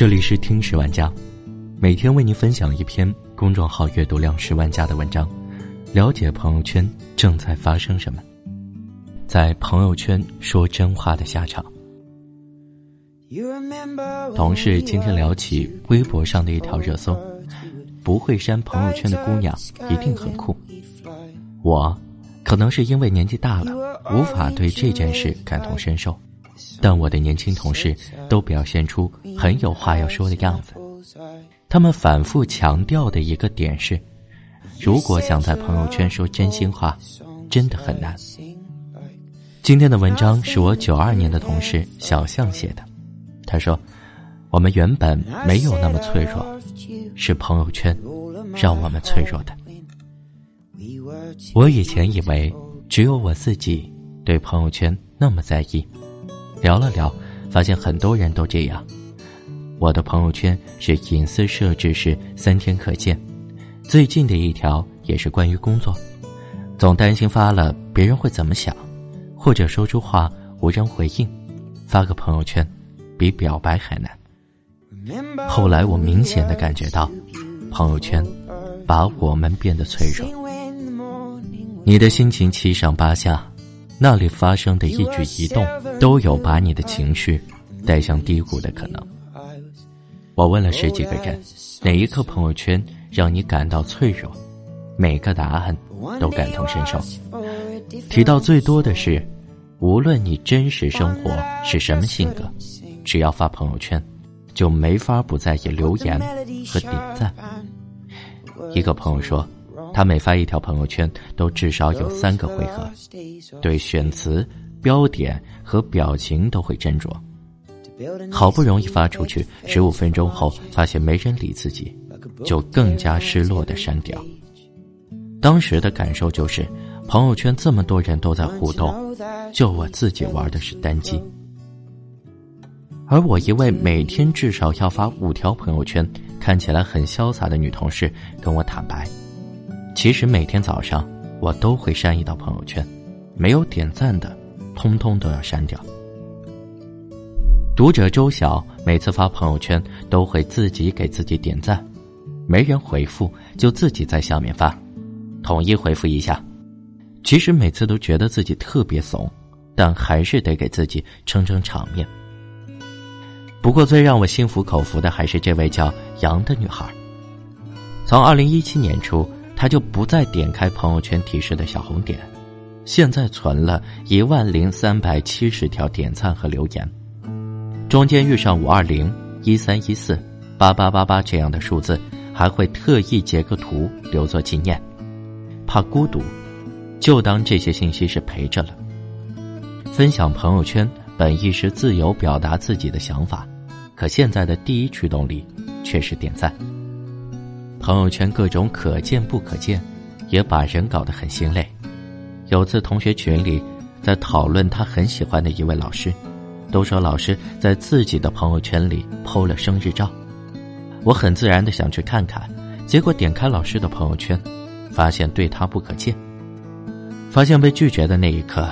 这里是听十万家，每天为您分享一篇公众号阅读量十万加的文章，了解朋友圈正在发生什么，在朋友圈说真话的下场。同事今天聊起微博上的一条热搜：不会删朋友圈的姑娘一定很酷。我可能是因为年纪大了，无法对这件事感同身受。但我的年轻同事都表现出很有话要说的样子。他们反复强调的一个点是：如果想在朋友圈说真心话，真的很难。今天的文章是我九二年的同事小象写的。他说：“我们原本没有那么脆弱，是朋友圈让我们脆弱的。我以前以为只有我自己对朋友圈那么在意。”聊了聊，发现很多人都这样。我的朋友圈是隐私设置是三天可见，最近的一条也是关于工作，总担心发了别人会怎么想，或者说出话无人回应，发个朋友圈比表白还难。后来我明显的感觉到，朋友圈把我们变得脆弱。你的心情七上八下。那里发生的一举一动，都有把你的情绪带向低谷的可能。我问了十几个人，哪一刻朋友圈让你感到脆弱？每个答案都感同身受。提到最多的是，无论你真实生活是什么性格，只要发朋友圈，就没法不在意留言和点赞。一个朋友说。他每发一条朋友圈，都至少有三个回合，对选词、标点和表情都会斟酌。好不容易发出去，十五分钟后发现没人理自己，就更加失落的删掉。当时的感受就是，朋友圈这么多人都在互动，就我自己玩的是单机。而我一位每天至少要发五条朋友圈，看起来很潇洒的女同事跟我坦白。其实每天早上我都会删一道朋友圈，没有点赞的，通通都要删掉。读者周晓每次发朋友圈都会自己给自己点赞，没人回复就自己在下面发，统一回复一下。其实每次都觉得自己特别怂，但还是得给自己撑撑场面。不过最让我心服口服的还是这位叫杨的女孩，从二零一七年初。他就不再点开朋友圈提示的小红点，现在存了一万零三百七十条点赞和留言，中间遇上五二零、一三一四、八八八八这样的数字，还会特意截个图留作纪念，怕孤独，就当这些信息是陪着了。分享朋友圈本意是自由表达自己的想法，可现在的第一驱动力却是点赞。朋友圈各种可见不可见，也把人搞得很心累。有次同学群里在讨论他很喜欢的一位老师，都说老师在自己的朋友圈里 PO 了生日照。我很自然的想去看看，结果点开老师的朋友圈，发现对他不可见。发现被拒绝的那一刻，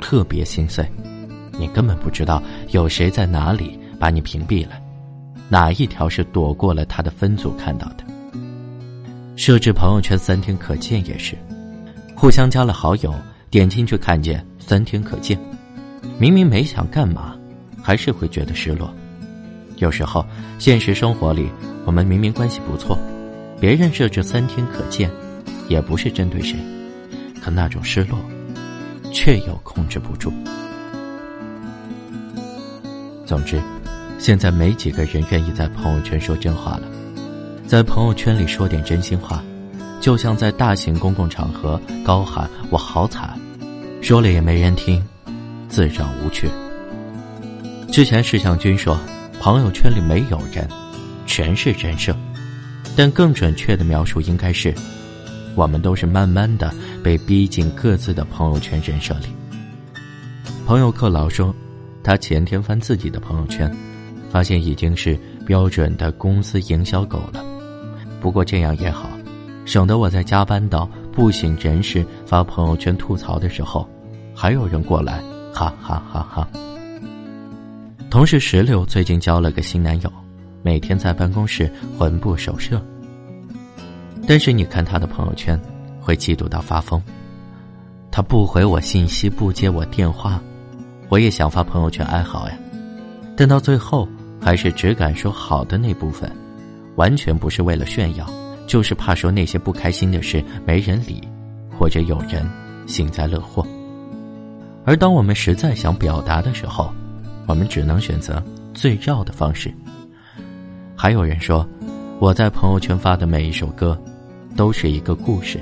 特别心碎。你根本不知道有谁在哪里把你屏蔽了，哪一条是躲过了他的分组看到的。设置朋友圈三天可见也是，互相加了好友，点进去看见三天可见，明明没想干嘛，还是会觉得失落。有时候现实生活里，我们明明关系不错，别人设置三天可见，也不是针对谁，可那种失落，却又控制不住。总之，现在没几个人愿意在朋友圈说真话了。在朋友圈里说点真心话，就像在大型公共场合高喊“我好惨”，说了也没人听，自找无趣。之前石向军说，朋友圈里没有人，全是人设。但更准确的描述应该是，我们都是慢慢的被逼进各自的朋友圈人设里。朋友克劳说，他前天翻自己的朋友圈，发现已经是标准的公司营销狗了。不过这样也好，省得我在加班到不省人事发朋友圈吐槽的时候，还有人过来哈哈哈哈。同事石榴最近交了个新男友，每天在办公室魂不守舍。但是你看他的朋友圈，会嫉妒到发疯。他不回我信息，不接我电话，我也想发朋友圈哀嚎呀。但到最后，还是只敢说好的那部分，完全不是为了炫耀，就是怕说那些不开心的事没人理，或者有人幸灾乐祸。而当我们实在想表达的时候，我们只能选择最绕的方式。还有人说，我在朋友圈发的每一首歌，都是一个故事。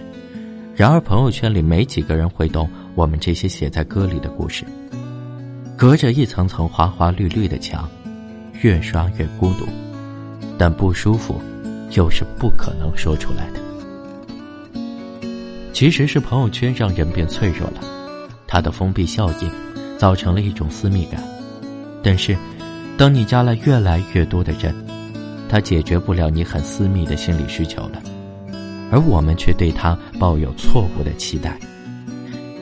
然而，朋友圈里没几个人会懂我们这些写在歌里的故事。隔着一层层花花绿绿的墙，越刷越孤独，但不舒服，又是不可能说出来的。其实是朋友圈让人变脆弱了，它的封闭效应，造成了一种私密感。但是，当你加了越来越多的人，它解决不了你很私密的心理需求了。而我们却对他抱有错误的期待。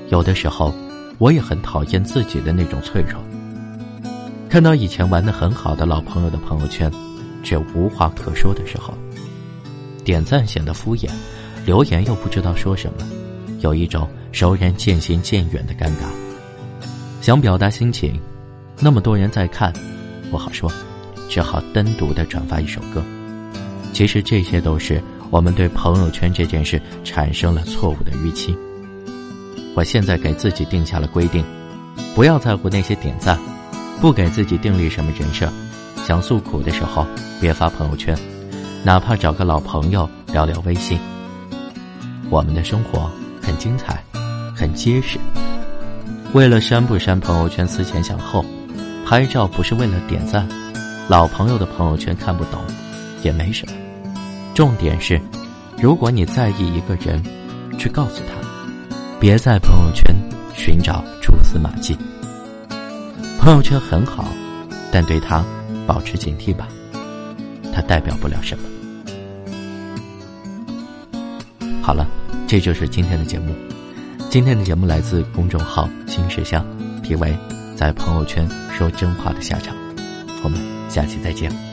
有的时候，我也很讨厌自己的那种脆弱。看到以前玩的很好的老朋友的朋友圈，却无话可说的时候，点赞显得敷衍，留言又不知道说什么，有一种熟人渐行渐远的尴尬。想表达心情，那么多人在看，不好说，只好单独的转发一首歌。其实这些都是。我们对朋友圈这件事产生了错误的预期。我现在给自己定下了规定，不要在乎那些点赞，不给自己订立什么人设。想诉苦的时候，别发朋友圈，哪怕找个老朋友聊聊微信。我们的生活很精彩，很结实。为了删不删朋友圈思前想后，拍照不是为了点赞，老朋友的朋友圈看不懂，也没什么。重点是，如果你在意一个人，去告诉他，别在朋友圈寻找蛛丝马迹。朋友圈很好，但对他保持警惕吧，它代表不了什么。好了，这就是今天的节目。今天的节目来自公众号“新事项”，题为“在朋友圈说真话的下场”。我们下期再见。